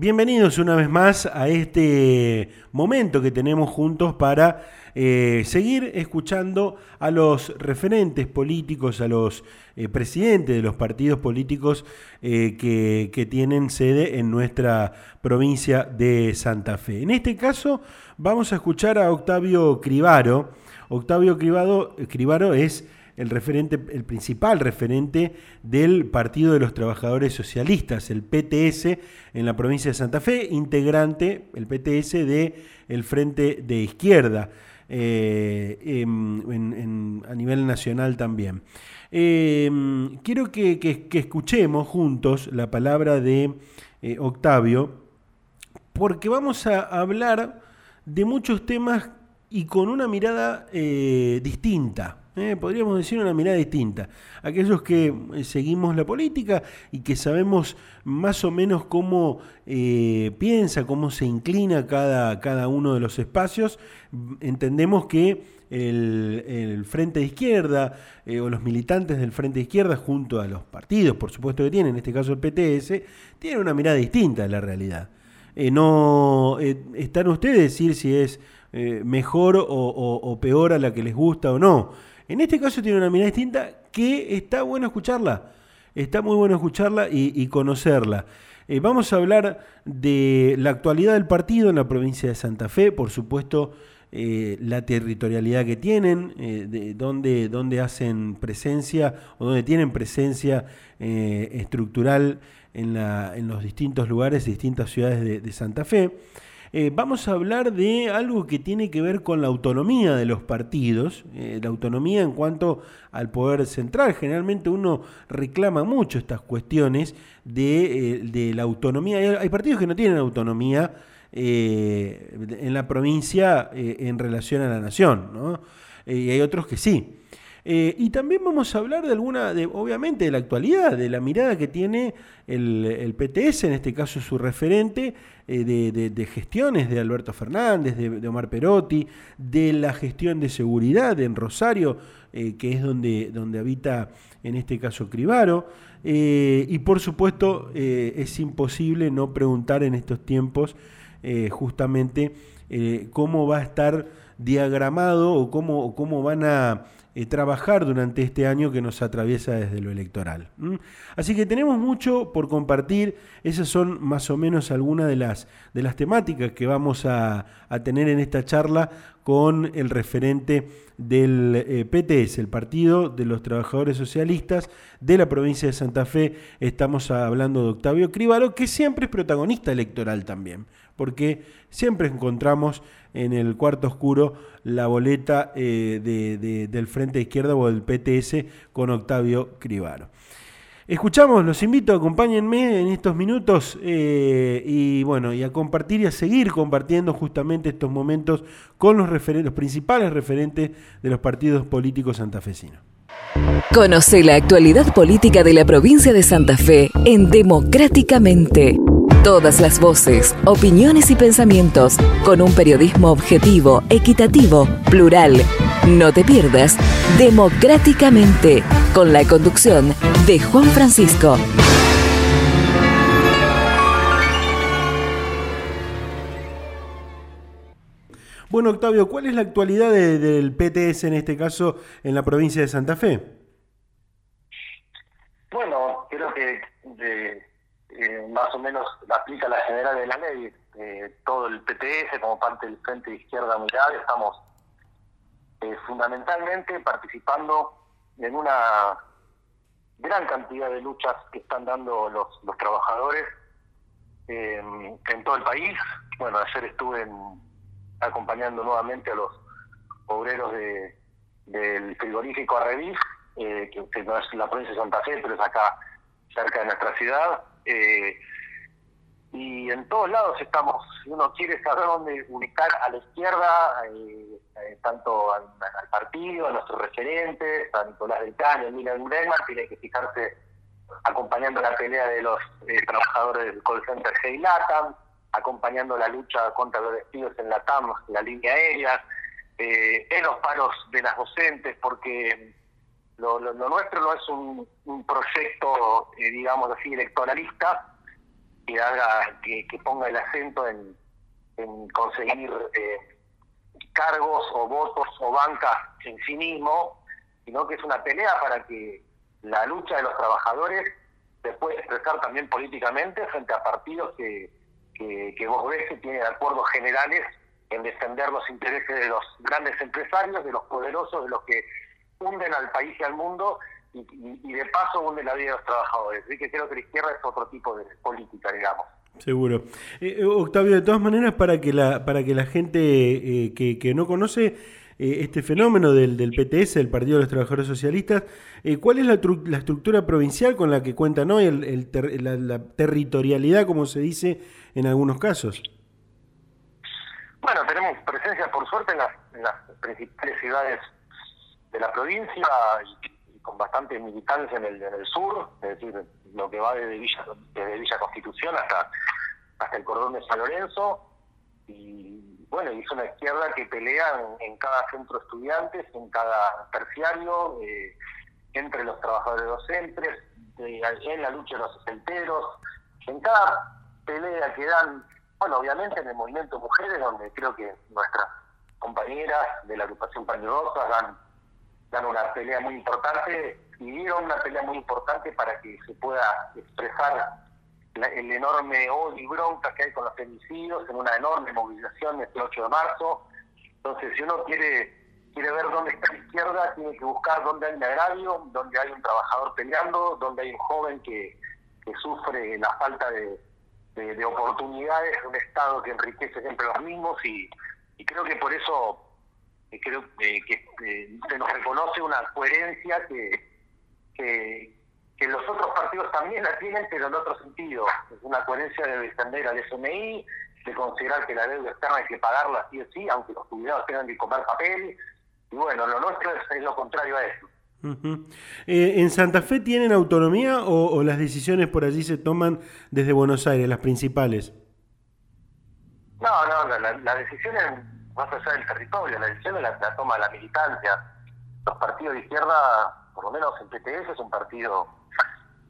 Bienvenidos una vez más a este momento que tenemos juntos para eh, seguir escuchando a los referentes políticos, a los eh, presidentes de los partidos políticos eh, que, tienen sede en nuestra provincia de Santa Fe. En este caso vamos a escuchar a Octavio Cribaro. Octavio Cribaro, Cribaro es el referente, el principal referente del Partido de los Trabajadores Socialistas, el PTS, en la provincia de Santa Fe, integrante, el PTS, de el Frente de Izquierda, eh, a nivel nacional también. Eh, quiero que, escuchemos juntos la palabra de eh, Octavio, porque vamos a hablar de muchos temas y con una mirada distinta. Eh, podríamos decir una mirada distinta. Aquellos que eh, seguimos la política y que sabemos más o menos cómo eh, piensa, cómo se inclina cada, cada, uno de los espacios, entendemos que el, Frente de Izquierda o los militantes del Frente de Izquierda, junto a los partidos, por supuesto que tienen, en este caso el PTS, tienen una mirada distinta de la realidad. no están ustedes decir si es mejor o peor a la que les gusta o no en este caso tiene una mirada distinta que está bueno escucharla. Está muy bueno escucharla y, conocerla. Eh, vamos a hablar de la actualidad del partido en la provincia de Santa Fe, por supuesto, eh, la territorialidad que tienen, eh, de dónde, hacen presencia o dónde tienen presencia estructural en, los distintos lugares, distintas ciudades de Santa Fe. Eh, vamos a hablar de algo que tiene que ver con la autonomía de los partidos, eh, la autonomía en cuanto al poder central. Generalmente uno reclama mucho estas cuestiones de, eh, la autonomía. Hay partidos que no tienen autonomía en la provincia en relación a la nación, ¿no? y hay otros que sí. Y también vamos a hablar de alguna, de, obviamente, de la actualidad, de la mirada que tiene el, PTS, en este caso su referente, eh, de, gestiones de Alberto Fernández, de, Omar Perotti, de la gestión de seguridad en Rosario, eh, que es donde, donde habita en este caso Cribaro. Eh, y por supuesto es imposible no preguntar en estos tiempos justamente cómo va a estar diagramado o cómo, o cómo van a eh, trabajar durante este año que nos atraviesa desde lo electoral. Así que tenemos mucho por compartir, esas son más o menos algunas de las, de las temáticas que vamos a, tener en esta charla con el referente del eh, PTS, el Partido de los Trabajadores Socialistas de la provincia de Santa Fe. Estamos hablando de Octavio Cribaro, que siempre es protagonista electoral también, porque siempre encontramos en el cuarto oscuro la boleta eh, del Frente de Izquierda o del PTS con Octavio Cribaro. Escuchamos, los invito, acompáñenme en estos minutos eh, y bueno, y a compartir y a seguir compartiendo justamente estos momentos con los, los principales referentes de los partidos políticos santafesinos. Conoce la actualidad política de la provincia de Santa Fe en Democráticamente. Todas las voces, opiniones y pensamientos con un periodismo objetivo, equitativo, plural. No te pierdas Democráticamente con la conducción de Juan Francisco. Bueno, Octavio, ¿cuál es la actualidad del PTS en este caso en la provincia de Santa Fe? Bueno, creo que eh, más o menos aplica la general de la ley. Eh, todo el PTS como parte del Frente de Izquierda Unidad estamos eh, fundamentalmente participando en una gran cantidad de luchas que están dando los, los trabajadores en todo el país. Bueno, ayer estuve acompañando nuevamente a los obreros de, del frigorífico Arrevis, eh, que, que, no es la provincia de Santa Fe, pero es acá cerca de nuestra ciudad, eh, y en todos lados estamos, si uno quiere saber dónde ubicar a la izquierda, eh, eh, tanto al, partido, a nuestros referentes, a Nicolás del Caño, a Milan Bregman, tiene que fijarse acompañando la pelea de los trabajadores del call center Latam, acompañando la lucha contra los despidos en la TAM, la línea aérea, en los paros de las docentes, porque lo, nuestro no es un, proyecto, eh, digamos así, electoralista, que haga, que, ponga el acento en, conseguir eh, cargos o votos o bancas en sí mismo, sino que es una pelea para que la lucha de los trabajadores se pueda expresar también políticamente frente a partidos que, que, vos ves que tienen acuerdos generales en defender los intereses de los grandes empresarios, de los poderosos, de los que hunden al país y al mundo y, de paso hunden la vida de los trabajadores. Así que creo que la izquierda es otro tipo de política, digamos. Seguro. Eh, eh, Octavio, de todas maneras, para que la, para que la gente eh, que, que, no conoce este fenómeno del, del, PTS, el Partido de los Trabajadores Socialistas, ¿cuál es la, la, estructura provincial con la que cuentan hoy, el, la, territorialidad, como se dice en algunos casos? Bueno, tenemos presencia, por suerte, en las, en las principales ciudades de la provincia y, con bastante militancia en el, en el sur, es decir, lo que va desde Villa, desde Villa Constitución hasta, hasta el cordón de San Lorenzo. Y bueno, es una izquierda que pelea en, cada centro de estudiantes, en cada terciario, eh, entre los trabajadores docentes, en la lucha de los enteros, en cada pelea que dan, bueno, obviamente en el movimiento Mujeres, donde creo que nuestras compañeras de la agrupación Pañurosa dan dan una pelea muy importante y dieron una pelea muy importante para que se pueda expresar el enorme odio y bronca que hay con los femicidios en una enorme movilización este 8 de marzo. Entonces, si uno quiere quiere ver dónde está la izquierda, tiene que buscar dónde hay un agravio, dónde hay un trabajador peleando, dónde hay un joven que, que sufre la falta de, de, oportunidades de un Estado que enriquece siempre los mismos y creo que por eso creo que se nos reconoce una coherencia que, que, los otros partidos también la tienen, pero en otro sentido. Es una coherencia de defender al FMI, de considerar que la deuda externa hay que pagarla sí o sí, aunque los jubilados tengan que comer papel. Y bueno, lo nuestro es, lo contrario a eso. Eh, ¿En Santa Fe tienen autonomía o, las decisiones por allí se toman desde Buenos Aires, las principales? No, no, la, la decisión más allá del territorio, la decisión la, la toma la militancia. Los partidos de izquierda, por lo menos el PTS, es un partido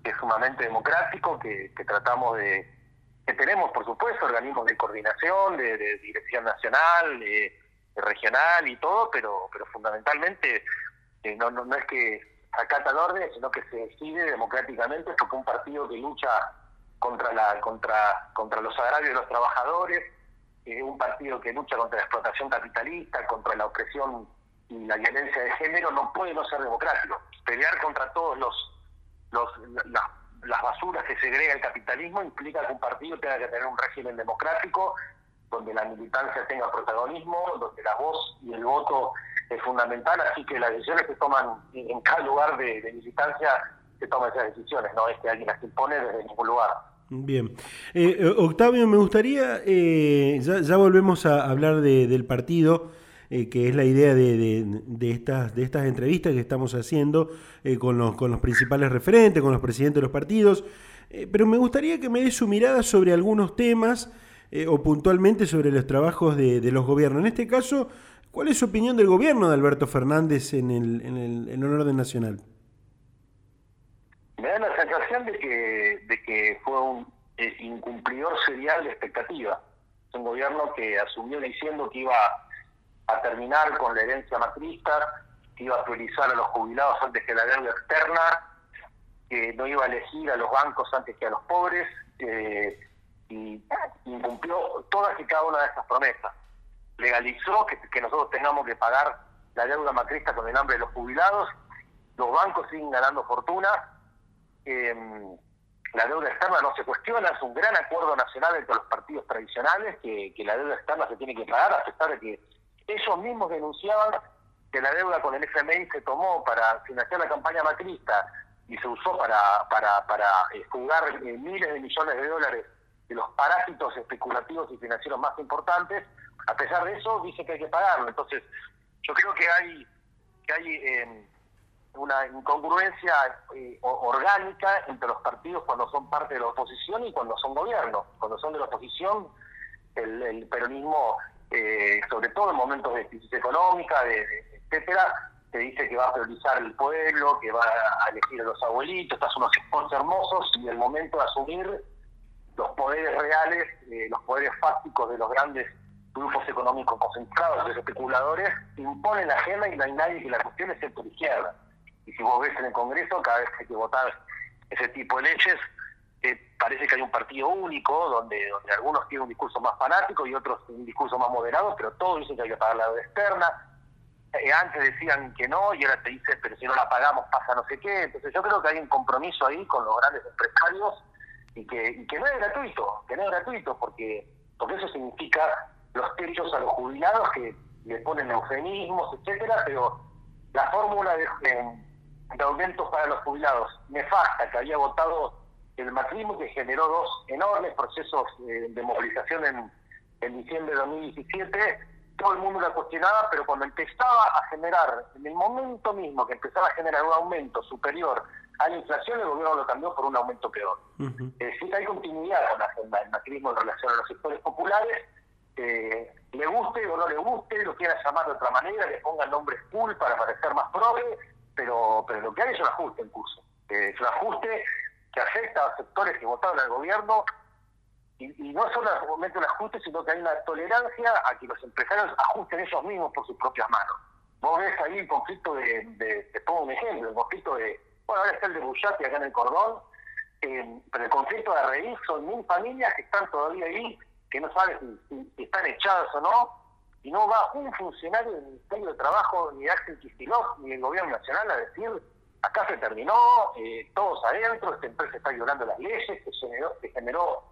que es sumamente democrático, que, tratamos de, que tenemos, por supuesto, organismos de coordinación, de, dirección nacional, de, regional y todo, pero, pero fundamentalmente eh, no, no, no es que acatan orden, sino que se decide democráticamente porque un partido que lucha contra la contra contra los agravios de los trabajadores un partido que lucha contra la explotación capitalista, contra la opresión y la violencia de género, no puede no ser democrático. Pelear contra todos los, los las basuras que segrega el capitalismo implica que un partido tenga que tener un régimen democrático donde la militancia tenga protagonismo, donde la voz y el voto es fundamental, así que las decisiones que toman en cada lugar de, militancia se toman esas decisiones, no es que alguien las impone desde ningún lugar. Bien. Eh, eh, Octavio, me gustaría, eh, ya, volvemos a hablar del partido, que es la idea de, de, estas, de estas entrevistas que estamos haciendo con, los, con los principales referentes, con los presidentes de los partidos, pero me gustaría que me dé su mirada sobre algunos temas o puntualmente sobre los trabajos de, los gobiernos. En este caso, ¿cuál es su opinión del gobierno de Alberto Fernández en el, en el, en el orden nacional? De que fue un eh, incumplidor serial de expectativa. Es un gobierno que asumió diciendo que iba a terminar con la herencia macrista, que iba a priorizar a los jubilados antes que la deuda externa, que no iba a elegir a los bancos antes que a los pobres, eh, y incumplió todas y cada una de esas promesas. Legalizó que, que nosotros tengamos que pagar la deuda macrista con el hambre de los jubilados, los bancos siguen ganando fortuna, Em, la deuda externa no se cuestiona, es un gran acuerdo nacional entre los partidos tradicionales que, la deuda externa se tiene que pagar, a pesar de que ellos mismos denunciaban que la deuda con el FMI se tomó para financiar la campaña macrista y se usó para, para, para eh, jugar eh, miles de millones de dólares de los parásitos especulativos y financieros más importantes, a pesar de eso dice que hay que pagarlo. Entonces, yo creo que hay, que hay eh, una incongruencia eh, orgánica entre los partidos cuando son parte de la oposición y cuando son gobierno. Cuando son de la oposición, el, peronismo, eh, sobre todo en momentos de crisis económica, de, etcétera, te dice que va a priorizar el pueblo, que va a elegir a los abuelitos, estás unos spots hermosos y el momento de asumir los poderes reales, eh, los poderes fácticos de los grandes grupos económicos concentrados, los especuladores, imponen la agenda y no hay nadie que la cuestione excepto la izquierda. Y si vos ves en el Congreso, cada vez que hay que votar ese tipo de leyes, eh, parece que hay un partido único, donde, donde algunos tienen un discurso más fanático y otros un discurso más moderado, pero todos dicen que hay que pagar la deuda externa. Eh, antes decían que no y ahora te dicen, pero si no la pagamos pasa no sé qué. Entonces yo creo que hay un compromiso ahí con los grandes empresarios y que, que no es gratuito, que no es gratuito, porque, porque eso significa los techos a los jubilados que le ponen eufemismos, etcétera, pero la fórmula de, de, aumentos para los jubilados. Nefasta que había votado el macrismo que generó dos enormes procesos eh, de movilización en, en diciembre de 2017 todo el mundo la cuestionaba, pero cuando empezaba a generar, en el momento mismo que empezaba a generar un aumento superior a la inflación, el gobierno lo cambió por un aumento peor. Es decir, hay continuidad con la agenda del macrismo en relación a los sectores populares, le guste o no le guste, lo quiera llamar de otra manera, le pongan nombres cool para parecer más progre, pero, pero lo que hay es un ajuste en curso. es un ajuste que afecta a sectores que votaron al gobierno y, no solamente un ajuste, sino que hay una tolerancia a que los empresarios ajusten ellos mismos por sus propias manos. Vos ves ahí el conflicto de, te pongo un ejemplo, el conflicto de, bueno, ahora está el de Bullati acá en el cordón, eh, pero el conflicto de Reís son mil familias que están todavía ahí que no sabe si, están echados o no, y no va un funcionario del Ministerio de Trabajo, ni Axel Kicillof, ni del Gobierno Nacional a decir, acá se terminó, eh, todos adentro, esta empresa está violando las leyes, que generó,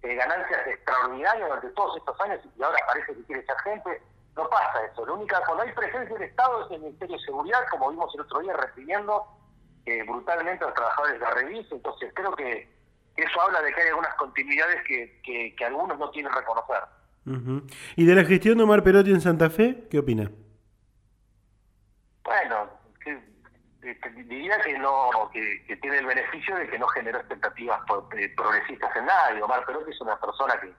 que eh, ganancias extraordinarias durante todos estos años y ahora parece que quiere echar gente. No pasa eso. Lo única, cuando hay presencia del Estado es el Ministerio de Seguridad, como vimos el otro día, recibiendo eh, brutalmente a los trabajadores de la revista. Entonces creo que eso habla de que hay algunas continuidades que, que, algunos no quieren reconocer. ¿Y de la gestión de Omar Perotti en Santa Fe, qué opina? Bueno, diría que no que, tiene el beneficio de que no generó expectativas eh, progresistas en nadie. Omar Perotti es una persona que,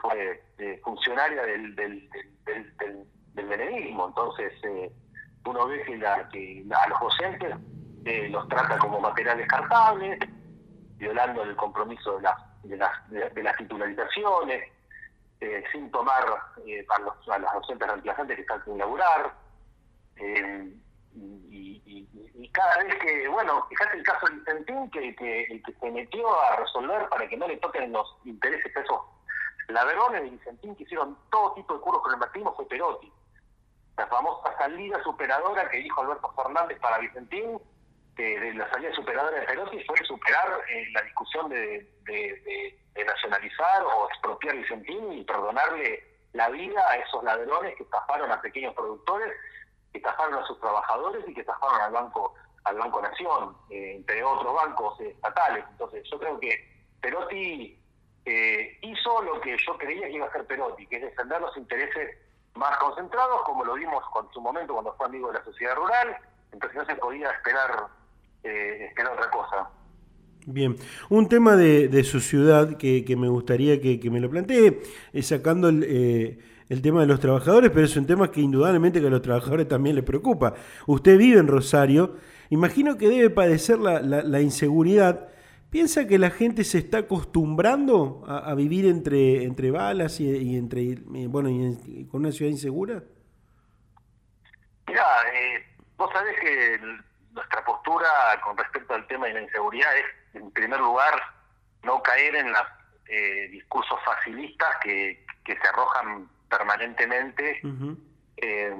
fue eh, funcionaria del, del, del, del, entonces eh, uno ve que, la, que a los docentes los trata como material descartable, violando el compromiso de las, de las, de, las titularizaciones, eh, sin tomar eh, a, los, a las docentes reemplazantes que están sin laburar. Eh, y, cada vez que, bueno, fíjate el caso de Vicentín, que, que, el que se metió a resolver para que no le toquen los intereses a esos ladrones de Vicentín que hicieron todo tipo de curros con el martismo fue Perotti. La famosa salida superadora que dijo Alberto Fernández para Vicentín de la salida superadora de Perotti fue superar eh, la discusión de, nacionalizar o expropiar Vicentín y perdonarle la vida a esos ladrones que estafaron a pequeños productores, que estafaron a sus trabajadores y que estafaron al Banco al Banco Nación, eh, entre otros bancos estatales. Entonces yo creo que Perotti eh, hizo lo que yo creía que iba a hacer Perotti, que es defender los intereses más concentrados, como lo vimos con su momento cuando fue amigo de la sociedad rural, entonces no se podía esperar eh, otra cosa. Bien, un tema de, de su ciudad que, me gustaría que, me lo plantee, es sacando el, eh, el, tema de los trabajadores, pero es un tema que indudablemente que a los trabajadores también les preocupa. Usted vive en Rosario, imagino que debe padecer la, la, inseguridad. ¿Piensa que la gente se está acostumbrando a, vivir entre, entre balas y, entre eh, bueno y con una ciudad insegura? Mira, eh, vos sabés que nuestra postura con respecto al tema de la inseguridad es, en primer lugar, no caer en los eh, discursos facilistas que, que se arrojan permanentemente eh,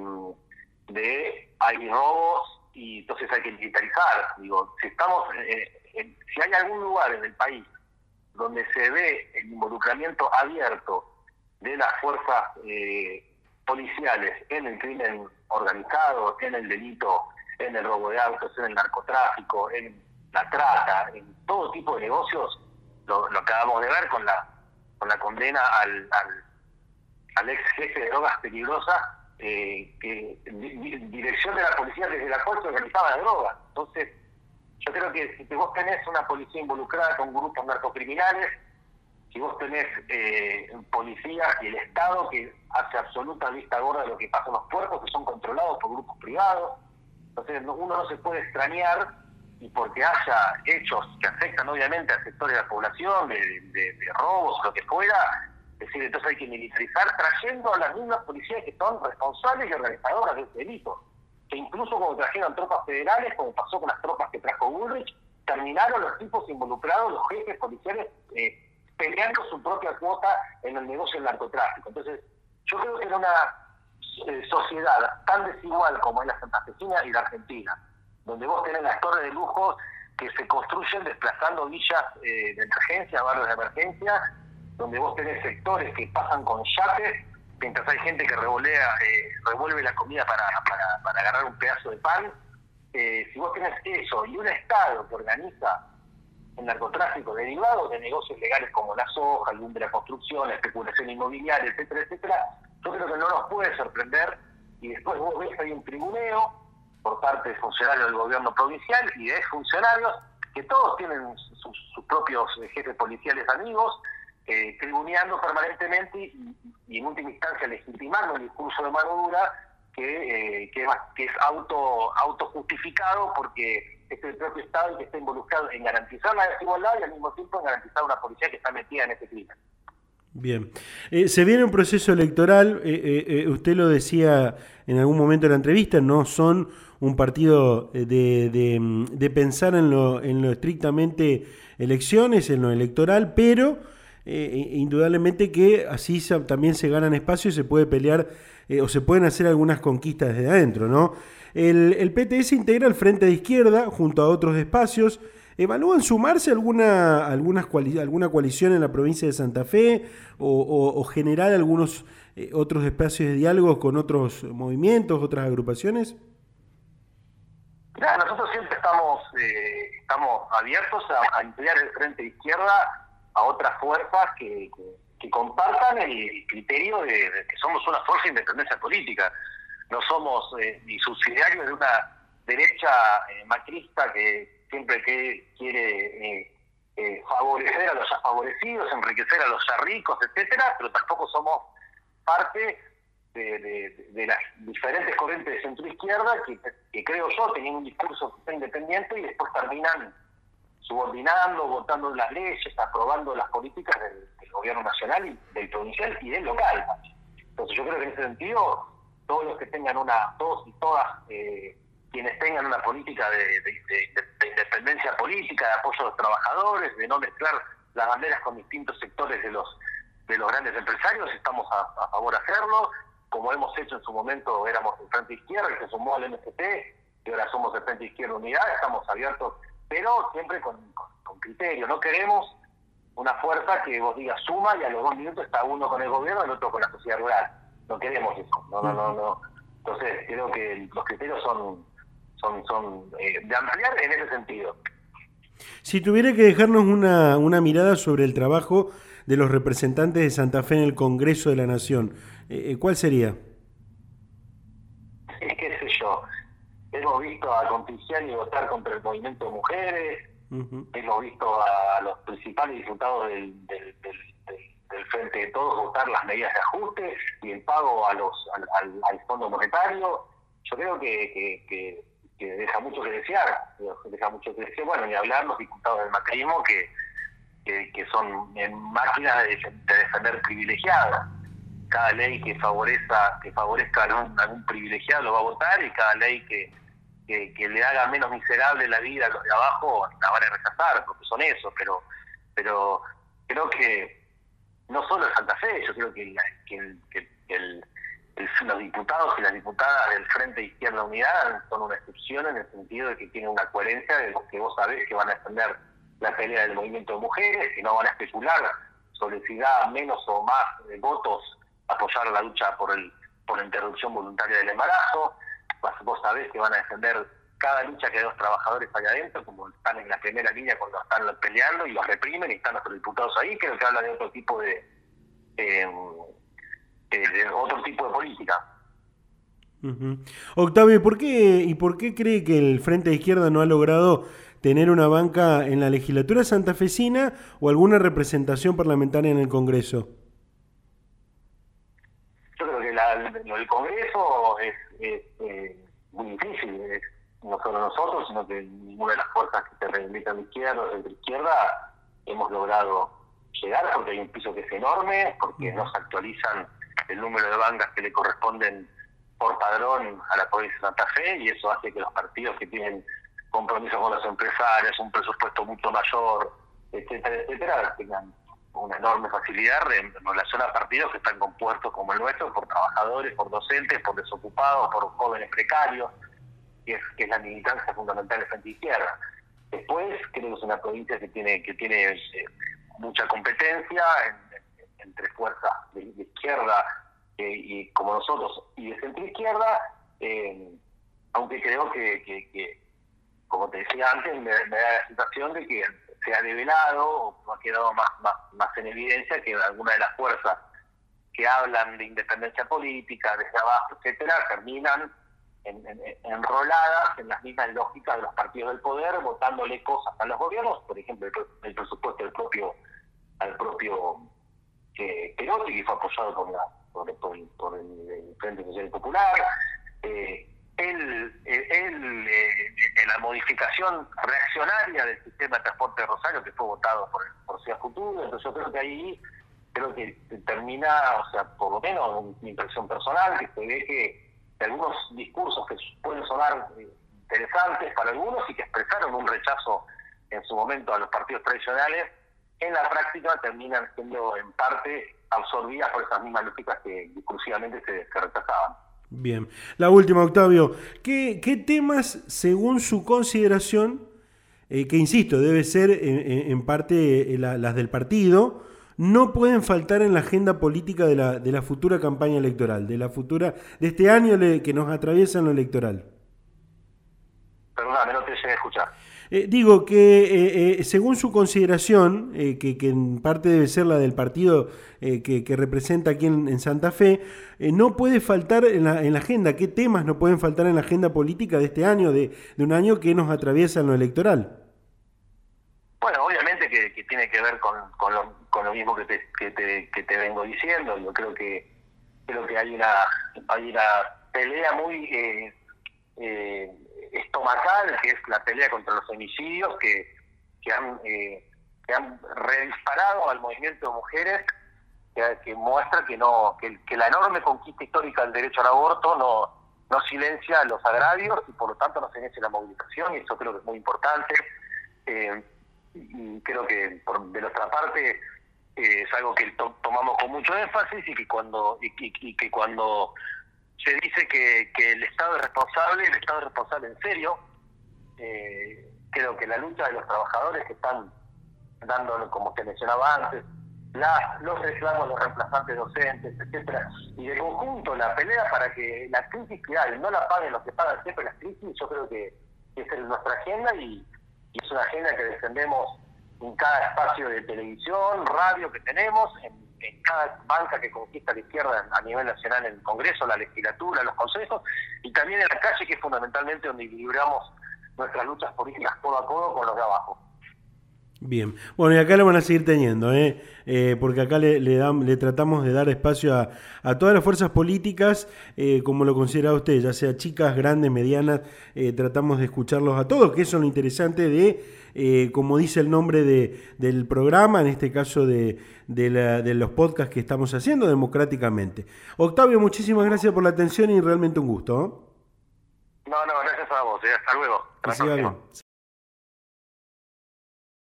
de hay robos y entonces hay que militarizar. Digo, si estamos, eh, si hay algún lugar en el país donde se ve el involucramiento abierto de las fuerzas policiales en el crimen organizado, en el delito en el robo de autos, en el narcotráfico, en la trata, en todo tipo de negocios, lo, acabamos de ver con la con la condena al, ex jefe de drogas peligrosas, eh, que en dirección de la policía desde la corte organizaba la droga. Entonces, yo creo que si vos tenés una policía involucrada con grupos narcocriminales, si vos tenés eh, policías y el Estado que hace absoluta vista gorda de lo que pasa en los puertos, que son controlados por grupos privados, entonces uno no se puede extrañar y porque haya hechos que afectan obviamente a sectores de la población, de, de, de robos lo que fuera, es decir, entonces hay que militarizar trayendo a las mismas policías que son responsables y organizadoras de este delito. Que incluso cuando trajeron tropas federales, como pasó con las tropas que trajo Bullrich, terminaron los tipos involucrados, los jefes policiales, eh, peleando su propia cuota en el negocio del narcotráfico. Entonces, yo creo que en una eh, sociedad tan desigual como es la santafesina y la argentina, donde vos tenés las torres de lujo que se construyen desplazando villas eh, de emergencia, barrios de emergencia, donde vos tenés sectores que pasan con yates, mientras hay gente que revolea, eh, revuelve la comida para, para, agarrar un pedazo de pan. Eh, si vos tenés eso y un Estado que organiza el narcotráfico derivado de negocios legales como la soja, el de la construcción, la especulación inmobiliaria, etcétera, etcétera, yo creo que no nos puede sorprender y después vos ves hay un tribuneo por parte de funcionarios del gobierno provincial y de funcionarios que todos tienen sus, propios jefes policiales amigos, eh, tribuneando permanentemente y, en última instancia legitimando el discurso de mano dura que, eh, que, es auto autojustificado porque es el propio Estado el que está involucrado en garantizar la desigualdad y al mismo tiempo en garantizar una policía que está metida en ese crimen. Bien. Eh, se viene un proceso electoral, eh, usted lo decía en algún momento de la entrevista, no son un partido de, de, de pensar en lo, en lo estrictamente elecciones, en lo electoral, pero eh, indudablemente que así también se ganan espacios y se puede pelear eh, o se pueden hacer algunas conquistas desde adentro, ¿no? El, el, PTS integra el Frente de Izquierda junto a otros espacios. ¿Evalúan sumarse alguna, algunas alguna coalición en la provincia de Santa Fe o, generar algunos eh, otros espacios de diálogo con otros movimientos, otras agrupaciones? nosotros siempre estamos, estamos abiertos a, a emplear el Frente de Izquierda a otras fuerzas que, que, compartan el criterio de, que somos una fuerza de independencia política. No somos eh, ni subsidiarios de una derecha eh, macrista que siempre que quiere eh, favorecer a los ya favorecidos, enriquecer a los ya ricos, etcétera, pero tampoco somos parte de, las diferentes corrientes de centro izquierda que, creo yo tenían un discurso independiente y después terminan subordinando, votando las leyes, aprobando las políticas del, gobierno nacional y del provincial y del local. Entonces yo creo que en ese sentido, todos los que tengan una, todos y todas eh, quienes tengan una política de, independencia política, de apoyo a los trabajadores, de no mezclar las banderas con distintos sectores de los de los grandes empresarios, estamos a, favor de hacerlo, como hemos hecho en su momento, éramos el Frente Izquierda, que se sumó al MST, y ahora somos el Frente Izquierda Unidad, estamos abiertos pero siempre con, criterio. No queremos una fuerza que vos digas suma y a los dos minutos está uno con el gobierno y el otro con la sociedad rural. No queremos eso. No, no, no, no. Entonces creo que los criterios son, son, son eh, de ampliar en ese sentido. Si tuviera que dejarnos una, una mirada sobre el trabajo de los representantes de Santa Fe en el Congreso de la Nación, eh, eh, ¿cuál sería? ¿Qué sé yo? hemos visto a y votar contra el movimiento de mujeres, hemos visto a los principales diputados del, del, Frente de Todos votar las medidas de ajuste y el pago a los al, al, Fondo Monetario. Yo creo que, que, que, deja mucho que desear, deja mucho que desear. Bueno, ni hablar los diputados del macrismo que, que, son máquinas de, defender privilegiados cada ley que favorezca que favorezca algún, algún privilegiado lo va a votar y cada ley que, que, le haga menos miserable la vida a los de abajo, la van a rechazar, porque son eso, pero pero creo que no solo en Santa Fe, yo creo que, el, los diputados y las diputadas del Frente Izquierda Unidad son una excepción en el sentido de que tienen una coherencia de los que vos sabés que van a defender la pelea del movimiento de mujeres, que no van a especular sobre si da menos o más votos apoyar la lucha por el por la interrupción voluntaria del embarazo, vos sabés que van a defender cada lucha que hay los trabajadores allá adentro, como están en la primera línea cuando están peleando y los reprimen y están los diputados ahí, creo que habla de otro tipo de, eh, de otro tipo de política. Octavio, ¿por qué, ¿y por qué cree que el Frente de Izquierda no ha logrado tener una banca en la legislatura santafesina o alguna representación parlamentaria en el Congreso? Yo creo que la, el Congreso es, es eh, muy difícil. no solo nosotros, sino que ninguna de las fuerzas que se reivindican de izquierda, de izquierda hemos logrado llegar, porque hay un piso que es enorme, porque no se actualizan el número de bancas que le corresponden por padrón a la provincia de Santa Fe, y eso hace que los partidos que tienen compromiso con los empresarios, un presupuesto mucho mayor, etcétera, etcétera, tengan una enorme facilidad en relación a partidos que están compuestos como el nuestro por trabajadores, por docentes, por desocupados, por jóvenes precarios, que es, que es la militancia fundamental de frente izquierda. Después creo que es una provincia que tiene que tiene eh, mucha competencia entre fuerzas de, izquierda eh, y como nosotros y de centro izquierda, eh, aunque creo que, como te decía antes, me, da la sensación de que se ha develado o ha quedado más, más, en evidencia que algunas de las fuerzas que hablan de independencia política, desde abajo, etcétera, terminan enroladas en las mismas lógicas de los partidos del poder, votándole cosas a los gobiernos, por ejemplo, el, presupuesto del propio al propio eh, Perotti, que fue apoyado por, la, por, el, Frente Social Popular, eh, el, el, eh, la modificación reaccionaria del sistema de transporte de Rosario que fue votado por, por Ciudad Futuro, entonces yo creo que ahí creo que termina, o sea, por lo menos mi impresión personal, que se ve que algunos discursos que pueden sonar eh, interesantes para algunos y que expresaron un rechazo en su momento a los partidos tradicionales, en la práctica terminan siendo en parte absorbidas por esas mismas lógicas que discursivamente se, se rechazaban. Bien. La última, Octavio. ¿Qué, qué temas, según su consideración, eh, que insisto, debe ser en, parte eh, las del partido, no pueden faltar en la agenda política de la, de la futura campaña electoral, de la futura, de este año que nos atraviesa en lo electoral? Perdóname, no te llegué a escuchar. Eh, digo que eh, eh, según su consideración, que, en parte debe ser la del partido que, representa aquí en, Santa Fe, no puede faltar en la, en la, agenda, ¿qué temas no pueden faltar en la agenda política de este año, de, un año que nos atraviesa en lo electoral? Bueno, obviamente que, tiene que ver con, con, lo, con lo mismo que te, que te, que te vengo diciendo. Yo creo que creo que hay una hay una pelea muy eh, estomacal, que es la pelea contra los homicidios, que, que, han, eh, que han redisparado al movimiento de mujeres, que, muestra que no que, la enorme conquista histórica del derecho al aborto no, no silencia los agravios y por lo tanto no silencia la movilización, y eso creo que es muy importante. Eh, y creo que por, de nuestra parte eh, es algo que tomamos con mucho énfasis y que cuando y que cuando se dice que, que el Estado es responsable, el Estado es responsable en serio. Eh, creo que la lucha de los trabajadores que están dando, como te mencionaba antes, la, los reclamos de los reemplazantes docentes, etcétera, y de conjunto la pelea para que la crisis que hay no la paguen los que pagan siempre las crisis, yo creo que, es nuestra agenda y, y, es una agenda que defendemos en cada espacio de televisión, radio que tenemos, en en cada banca que conquista la izquierda a nivel nacional en el Congreso, la legislatura, los consejos, y también en la calle, que es fundamentalmente donde equilibramos nuestras luchas políticas codo a codo con los de abajo. Bien, bueno, y acá lo van a seguir teniendo, ¿eh? eh porque acá le, le, le, tratamos de dar espacio a, a todas las fuerzas políticas, eh, como lo considera usted, ya sea chicas, grandes, medianas, eh, tratamos de escucharlos a todos, que eso es lo interesante de, como dice el nombre de, del programa, en este caso de, de, los podcasts que estamos haciendo democráticamente. Octavio, muchísimas gracias por la atención y realmente un gusto. No, no, gracias a vos, hasta luego. Hasta